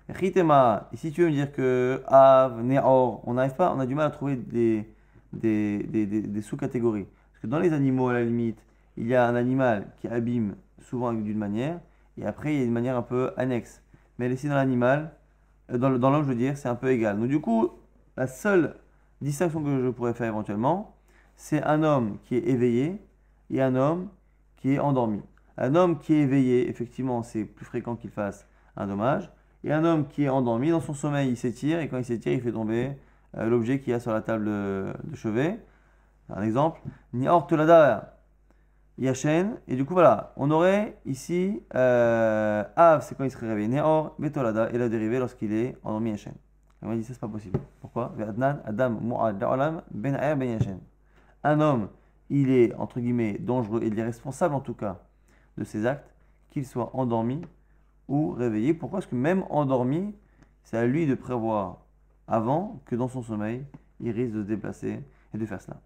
Ritema, si tu veux me dire que Av, Neor, on n'arrive pas, on a du mal à trouver des, des, sous-catégories. Parce que dans les animaux, à la limite, il y a un animal qui abîme souvent d'une manière, et après il y a une manière un peu annexe mais ici dans l'animal, euh, dans l'homme, je veux dire, c'est un peu égal. Donc du coup, la seule distinction que je pourrais faire éventuellement, c'est un homme qui est éveillé et un homme qui est endormi. Un homme qui est éveillé, effectivement, c'est plus fréquent qu'il fasse un dommage. Et un homme qui est endormi, dans son sommeil, il s'étire, et quand il s'étire, il fait tomber euh, l'objet qu'il y a sur la table de, chevet. Un exemple. Ni ortolada Yachen. Et du coup, voilà, on aurait ici euh, Av, c'est quand il serait réveillé. Neor, Betolada, et la dérivée lorsqu'il est endormi Yachen. Et on dit ça, c'est pas possible. Pourquoi? Ben Ben Un homme, il est, entre guillemets, dangereux, il est responsable en tout cas de ses actes, qu'il soit endormi ou réveillé. Pourquoi? Parce que même endormi, c'est à lui de prévoir avant que dans son sommeil, il risque de se déplacer et de faire cela.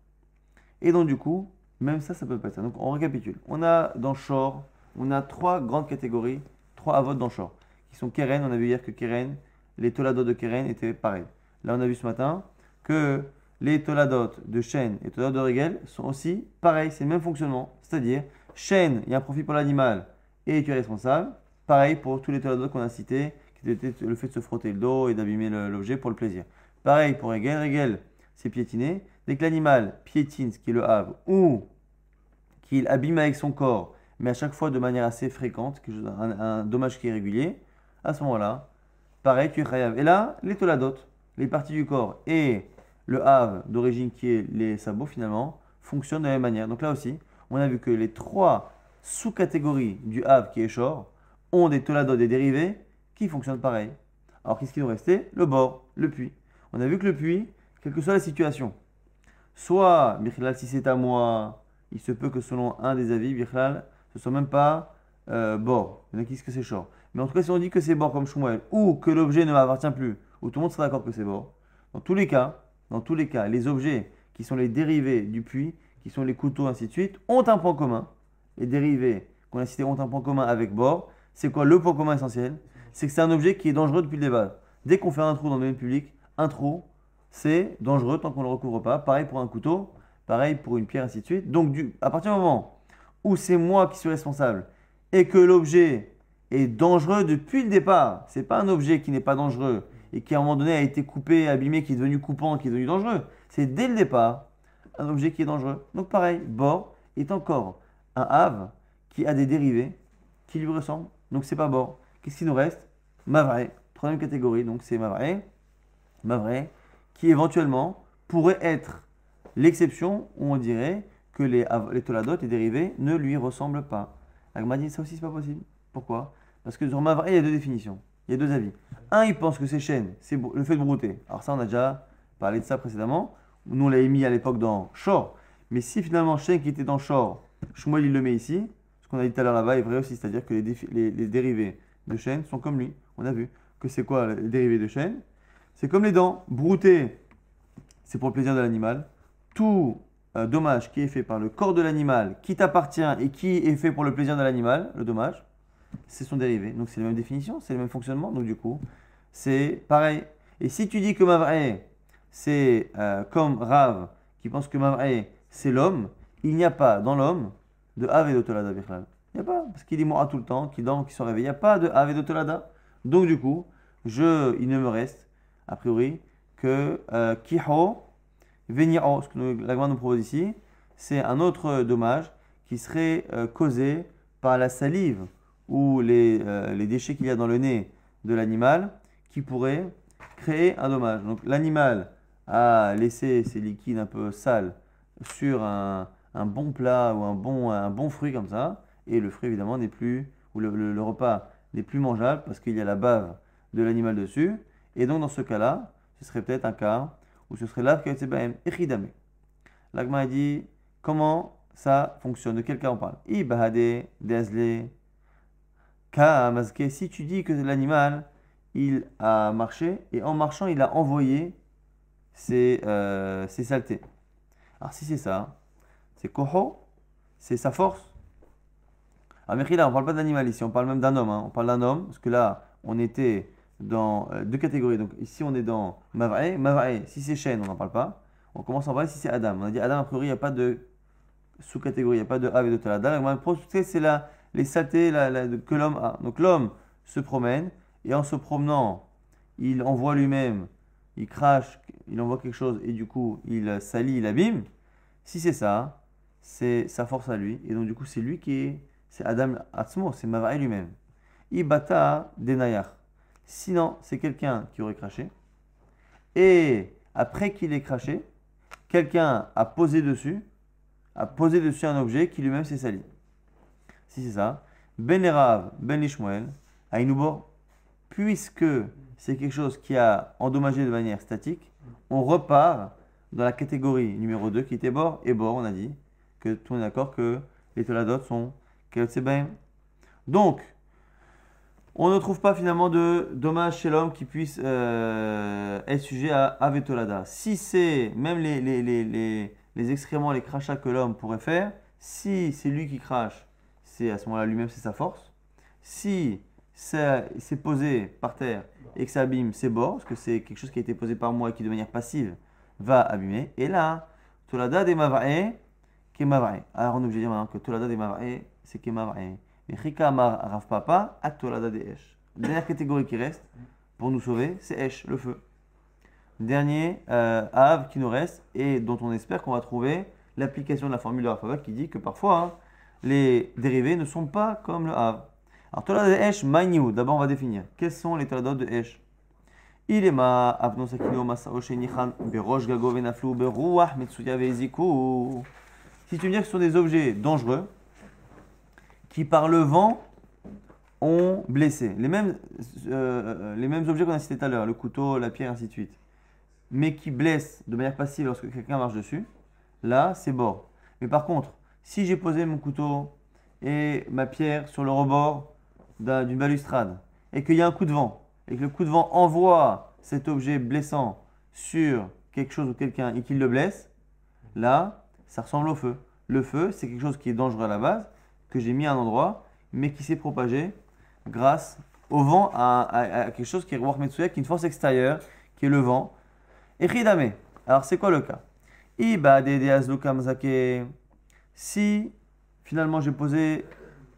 Et donc, du coup, même ça, ça peut pas être ça. Donc on récapitule. On a dans Shor, on a trois grandes catégories, trois avots dans Shor, qui sont Keren. On a vu hier que Keren, les toladot de Keren étaient pareils. Là, on a vu ce matin que les toladot de chêne et toladot de Regel sont aussi pareils, c'est le même fonctionnement. C'est-à-dire, chêne, il y a un profit pour l'animal et tu es responsable. Pareil pour tous les toladot qu'on a cités, qui étaient le fait de se frotter le dos et d'abîmer l'objet pour le plaisir. Pareil pour Regel. Regel, c'est piétiner. Dès que l'animal piétine, ce qui est le havre, ou qu'il abîme avec son corps, mais à chaque fois de manière assez fréquente, un, dommage qui est régulier, à ce moment-là, pareil, tu es chayav. Et là, les toladot, les parties du corps et le havre d'origine qui est les sabots finalement, fonctionnent de la même manière. Donc là aussi, on a vu que les trois sous-catégories du havre qui est short ont des toladot, des dérivés qui fonctionnent pareil. Alors qu'est-ce qui nous restait? Le bord, le puits. On a vu que le puits, quelle que soit la situation, Soit, Bichlal, si c'est à moi, il se peut que selon un des avis, Bichlal, ce soit même pas euh, bord. Il y en que c'est short. Mais en tout cas, si on dit que c'est bord comme Shmuel, ou que l'objet ne m'appartient plus, ou tout le monde sera d'accord que c'est bord, dans tous les cas, dans tous les cas, les objets qui sont les dérivés du puits, qui sont les couteaux, ainsi de suite, ont un point commun. Les dérivés qu'on a cités ont un point commun avec bord. C'est quoi le point commun essentiel? C'est que c'est un objet qui est dangereux depuis le départ. Dès qu'on fait un trou dans le domaine public, un trou, c'est dangereux tant qu'on ne le recouvre pas. Pareil pour un couteau, pareil pour une pierre, ainsi de suite. Donc, à partir du moment où c'est moi qui suis responsable et que l'objet est dangereux depuis le départ, c'est pas un objet qui n'est pas dangereux et qui à un moment donné a été coupé, abîmé, qui est devenu coupant, qui est devenu dangereux. C'est dès le départ un objet qui est dangereux. Donc pareil, bord est encore un ave qui a des dérivés qui lui ressemblent. Donc c'est pas bord. Qu'est-ce qui nous reste? Mavrae, troisième catégorie, donc c'est Mavrae. Mavrae, qui éventuellement pourrait être l'exception où on dirait que les, les toladot, les dérivés, ne lui ressemblent pas. Agma dit ça aussi c'est pas possible. Pourquoi? Parce que sur Mavrae, il y a deux définitions. Il y a deux avis. Un, il pense que c'est chêne, c'est le fait de brouter. Alors ça, on a déjà parlé de ça précédemment. Nous, on l'avait mis à l'époque dans Shor. Mais si finalement chêne qui était dans Shor, Shmuel il le met ici, ce qu'on a dit tout à l'heure là-bas est vrai aussi, c'est-à-dire que les, dérivés de chêne sont comme lui. On a vu que c'est quoi les dérivés de chêne C'est comme les dents. Brouter, c'est pour le plaisir de l'animal. Tout euh, dommage qui est fait par le corps de l'animal, qui t'appartient et qui est fait pour le plaisir de l'animal, le dommage, c'est son dérivé. Donc c'est la même définition, c'est le même fonctionnement. Donc du coup, c'est pareil. Et si tu dis que Mavrae, c'est euh, comme Rav, qui pense que Mavrae, c'est l'homme, il n'y a pas dans l'homme de Ave d'Otolada Il n'y a pas, parce qu'il est mort tout le temps, qu'il dort, qu'il se réveille. Il n'y a pas de Ave d'Otolada. Donc du coup, je, il ne me reste, a priori, que euh, Kiho, Veniro, ce que la nous propose ici, c'est un autre dommage qui serait euh, causé par la salive ou les, euh, les déchets qu'il y a dans le nez de l'animal qui pourraient créer un dommage. Donc l'animal a laissé ses liquides un peu sales sur un, un, bon plat ou un bon, un bon fruit comme ça, et le fruit évidemment n'est plus, ou le, repas n'est plus mangeable parce qu'il y a la bave de l'animal dessus. Et donc dans ce cas-là, ce serait peut-être un cas où ce serait là que echidame. L'agma a dit comment ça fonctionne, de quel cas on parle? Ibahade, dezle, si tu dis que l'animal, il a marché et en marchant, il a envoyé ses, euh, ses saletés. Alors si c'est ça, c'est koho, c'est sa force. Mais là, on parle pas d'animal ici, on parle même d'un homme. Hein. On parle d'un homme, parce que là, on était dans euh, deux catégories. Donc ici, on est dans Mavrae. Mavrae, si c'est chêne, on n'en parle pas. On commence en parler si c'est Adam. On a dit Adam, a priori, il n'y a pas de sous-catégorie, il n'y a pas de Ave de Talada. C'est la, les saletés que l'homme a. Donc l'homme se promène et en se promenant, il envoie lui-même, il crache, il envoie quelque chose et du coup il salit, il abîme. Si c'est ça, c'est sa force à lui et donc du coup c'est lui qui est, c'est Adam Atzmo, c'est Mavaï lui-même. Ibata denayar. Sinon, c'est quelqu'un qui aurait craché. Et après qu'il ait craché, quelqu'un a posé dessus, a posé dessus un objet qui lui-même s'est sali si c'est ça, Ben Erav, Ben Lishmuel, Aïnoubor, puisque c'est quelque chose qui a endommagé de manière statique, on repart dans la catégorie numéro 2 qui était bord et bord, on a dit que tout le monde est d'accord que les toladot sont ben. Donc, on ne trouve pas finalement de dommage chez l'homme qui puisse euh, être sujet à Avetolada. Si c'est même les, les, les, les excréments, les crachats que l'homme pourrait faire, si c'est lui qui crache c'est à ce moment-là lui-même, c'est sa force. Si c'est posé par terre et que ça abîme ses bords, parce que c'est quelque chose qui a été posé par moi et qui de manière passive va abîmer, et là, Tolada de Mavae, Kemavae. Alors on est obligé de dire maintenant que Tolada de Mavae, c'est Kemavae. Mais Chika Amar Rav Papa, à Tolada de Esh. Dernière catégorie qui reste pour nous sauver, c'est Esh, le feu. Dernier euh, Av qui nous reste et dont on espère qu'on va trouver l'application de la formule de Rav qui dit que parfois, hein, les dérivés ne sont pas comme le Hav. Alors, Torah de Esh, Maïniou, d'abord on va définir. Quels sont les Torah de Esh? Il est ma avnosakino masao shenichan berosh gago venaflu beruach metsuya veziku. Si tu me dis que ce sont des objets dangereux qui par le vent ont blessé, les mêmes, euh, les mêmes objets qu'on a cités tout à l'heure, le couteau, la pierre, ainsi de suite, mais qui blessent de manière passive lorsque quelqu'un marche dessus, là c'est bord. Mais par contre, si j'ai posé mon couteau et ma pierre sur le rebord d'une balustrade et qu'il y a un coup de vent et que le coup de vent envoie cet objet blessant sur quelque chose ou quelqu'un et qu'il le blesse, là, ça ressemble au feu. Le feu, c'est quelque chose qui est dangereux à la base, que j'ai mis à un endroit, mais qui s'est propagé grâce au vent, à, quelque chose qui est qui est une force extérieure, qui est le vent. Et Ridame. Alors, c'est quoi le cas? Iba si finalement j'ai posé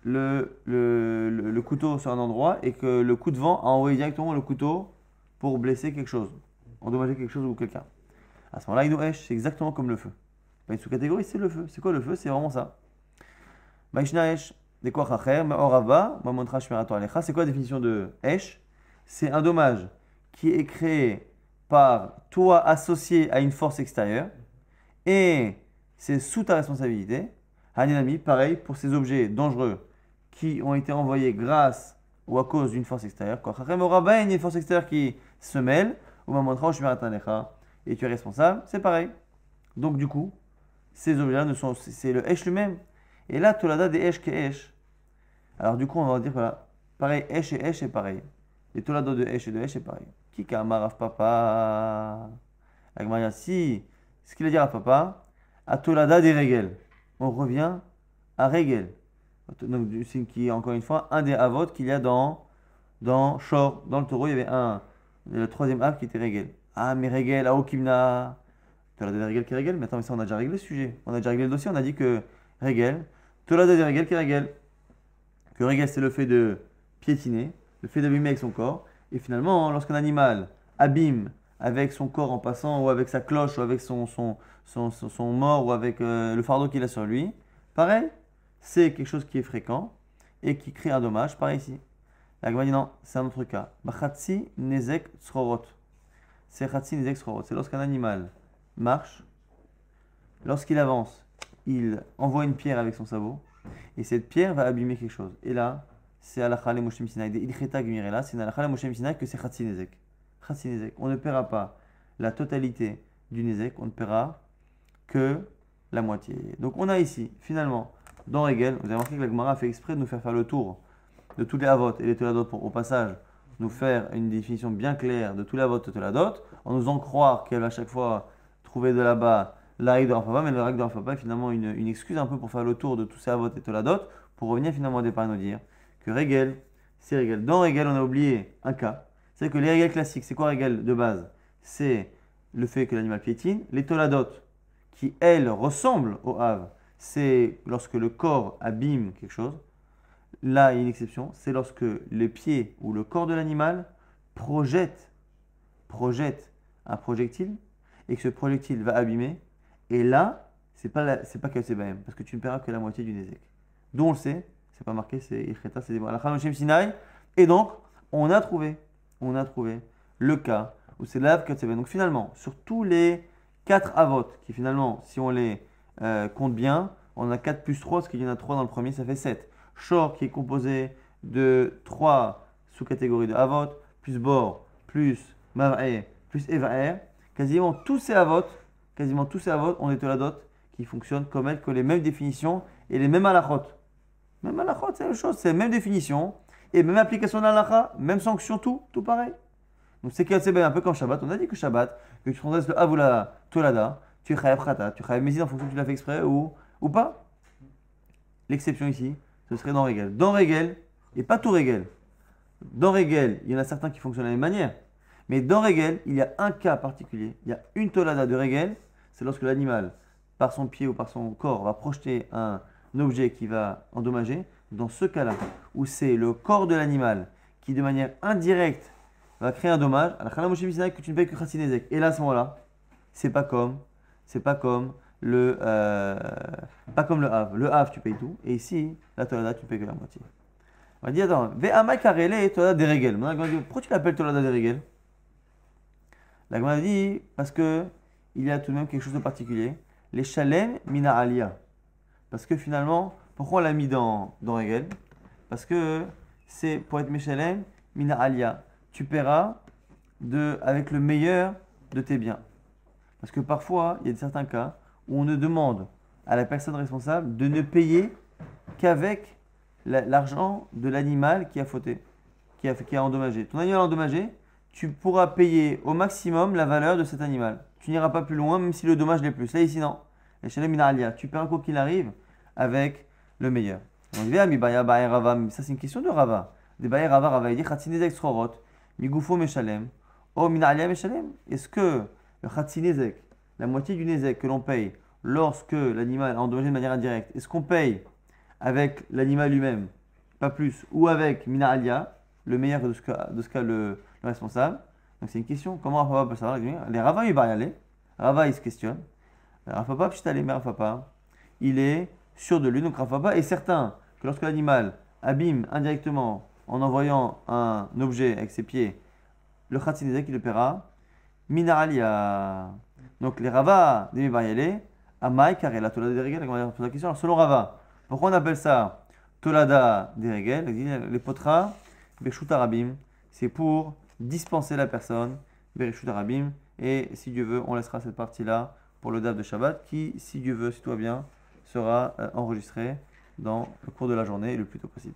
le, le, le- couteau sur un endroit et que le coup de vent a envoyé directement le couteau pour blesser quelque chose, endommager quelque chose ou quelqu'un. À ce moment-là, Inouesh, c'est exactement comme le feu. Une sous-catégorie, c'est le feu. C'est quoi le feu? C'est vraiment ça. Maishnaesh. C'est quoi la définition de Esh? C'est un dommage qui est créé par toi associé à une force extérieure et c'est sous ta responsabilité. Hanenami, pareil pour ces objets dangereux qui ont été envoyés grâce ou à cause d'une force extérieure. Il y a une force extérieure qui se mêle, et tu es responsable, c'est pareil. Donc du coup, ces objets-là ne sont, c'est le Esh lui-même. Et là, Tolada des Esh qui Esh. Alors du coup, on va dire voilà, pareil, Esh et Esh est pareil. Les Tolada de Esh et de Esh est pareil. Kika Amarav Papa? Agmaria, si, ce qu'il a dit à Papa, à Tolada des Regel. On revient à Regel. Donc c'est qui est encore une fois un des Avot qu'il y a dans, dans Shor. Dans le taureau, il y avait un, le troisième Av qui était Regel. Ah, mais Regel, Aokimna. Tolada des Regel qui est Regel. Mais attends, mais ça, on a déjà réglé le sujet. On a déjà réglé le dossier. On a dit que Regel, Tolada des Regel qui est Regel. Que Regel, c'est le fait de piétiner, le fait d'abîmer avec son corps. Et finalement, lorsqu'un animal abîme avec son corps en passant, ou avec sa cloche, ou avec son, son, son, mort, ou avec euh, le fardeau qu'il a sur lui, pareil, c'est quelque chose qui est fréquent et qui crée un dommage. Pareil ici. La dit non, c'est un autre cas. C'est nezek srorot. C'est lorsqu'un animal marche, lorsqu'il avance, il envoie une pierre avec son sabot, et cette pierre va abîmer quelque chose. Et là, c'est alakha le Moshe Sinai. C'est alakha le Moshe Sinai que c'est chatsi nezek. Chatsi nezek. On ne paiera pas la totalité du nezek, on ne paiera que la moitié. Donc on a ici, finalement, dans Hegel, vous avez remarqué que la Gemara fait exprès de nous faire faire le tour de tous les avot et les toladot pour au passage nous faire une définition bien claire de tous les avot et toladot, en nous en croire qu'elle à chaque fois trouver de là-bas la règle de Rafapa, mais la règle de Rafapa est finalement une, excuse un peu pour faire le tour de tous ces avot et toladot, pour revenir finalement au départ et nous dire que Regel, c'est Regel. Dans Regel, on a oublié un cas, c'est que les Regel classiques, c'est quoi Regel de base? C'est le fait que l'animal piétine, les toladot, qui elles ressemblent au Hav, c'est lorsque le corps abîme quelque chose. Là, il y a une exception, c'est lorsque les pieds ou le corps de l'animal projette, projette un projectile et que ce projectile va abîmer. Et là, c'est pas c'est pas Katseba'em, parce que tu ne paieras que la moitié du Nézek. D'où on le sait, c'est pas marqué, c'est Ilcheta, c'est Moshe Sinai. Et donc, on a trouvé, on a trouvé le cas où c'est l'Av Katseba'em. Donc finalement, sur tous les quatre Avot, qui finalement, si on les euh, compte bien, on a 4 plus 3, parce qu'il y en a 3 dans le premier, ça fait 7. Shor qui est composé de 3 sous-catégories de Avot, plus Bor, plus Mav'e, plus Evaer. Quasiment tous ces Avot, quasiment tous ces Avot ont des Toladot qui fonctionnent comme elles, que les mêmes définitions et les mêmes halachot. Même halachot, c'est la même chose, c'est la même définition et même application de l'halacha, même sanction, tout, tout pareil. Donc c'est un peu comme Shabbat. On a dit que Shabbat, que tu transgresses le Avula Tolada, tu es Chayav Khata, tu es Chayav Mézid en fonction que tu l'as fait exprès ou, ou pas. L'exception ici, ce serait dans Régel. Dans Régel, et pas tout Régel. Dans Régel, il y en a certains qui fonctionnent de la même manière. Mais dans Régel, il y a un cas particulier. Il y a une Tolada de Régel, c'est lorsque l'animal, par son pied ou par son corps, va projeter un objet qui va endommager. Dans ce cas-là, où c'est le corps de l'animal qui, de manière indirecte, va créer un dommage, Misinaï, que tu ne payes que Khatinezek. Et là, à ce moment-là, c'est pas comme, c'est pas comme le, euh, pas comme le Hav. Le Hav, tu payes tout. Et ici, la Tolada, tu payes que la moitié. On va dire, attends, Ve'ama Karele Tolada des Regel. Pourquoi tu l'appelles Tolada des Regel La Gemara dit, parce que il y a tout de même quelque chose de particulier. Les Shalem Mina Alia. Parce que finalement, pourquoi on l'a mis dans, dans Regel Parce que c'est pour être Meshalem Mina Alia. Tu paieras de, avec le meilleur de tes biens. Parce que parfois, il y a certains cas où on ne demande à la personne responsable de ne payer qu'avec la- l'argent de l'animal qui a fauté, qui a, qui a endommagé. Ton animal endommagé, tu pourras payer au maximum la valeur de cet animal. Tu n'iras pas plus loin, même si le dommage l'est plus. Là, ici, non. Et chez les Minalia, tu paieras quoi qu'il arrive avec le meilleur. On dit, ça c'est une question de Rava. Des Rava, Rava, il dit, Khatsinezek Migoufo Meshalem, O Minalia Meshalem. Est-ce que le Khatsinezek, la moitié du Nezek que l'on paye lorsque l'animal est endommagé de manière indirecte, est-ce qu'on paye avec l'animal lui-même, pas plus, ou avec Mina Alia, le meilleur de ce cas le, le responsable. Donc c'est une question, comment Papa peut savoir Les Rava, il va y aller. Rava, il se questionne. Rav Papa, il est sûr de lui. Donc Papa est certain que lorsque l'animal abîme indirectement en envoyant un objet avec ses pieds, le Khatsinezek, il le paiera. Mina Alia. Donc les Rava, des aller. Amai, car la Tolada des pose la question. Alors selon Rava, pourquoi on appelle ça Tolada des règles Les potras, Beshuta Rabim, c'est pour dispenser la personne, Bereshut Arabim. Et si Dieu veut, on laissera cette partie-là pour le DAF de Shabbat, qui, si Dieu veut, si tout bien, sera euh, enregistré dans le cours de la journée le plus tôt possible.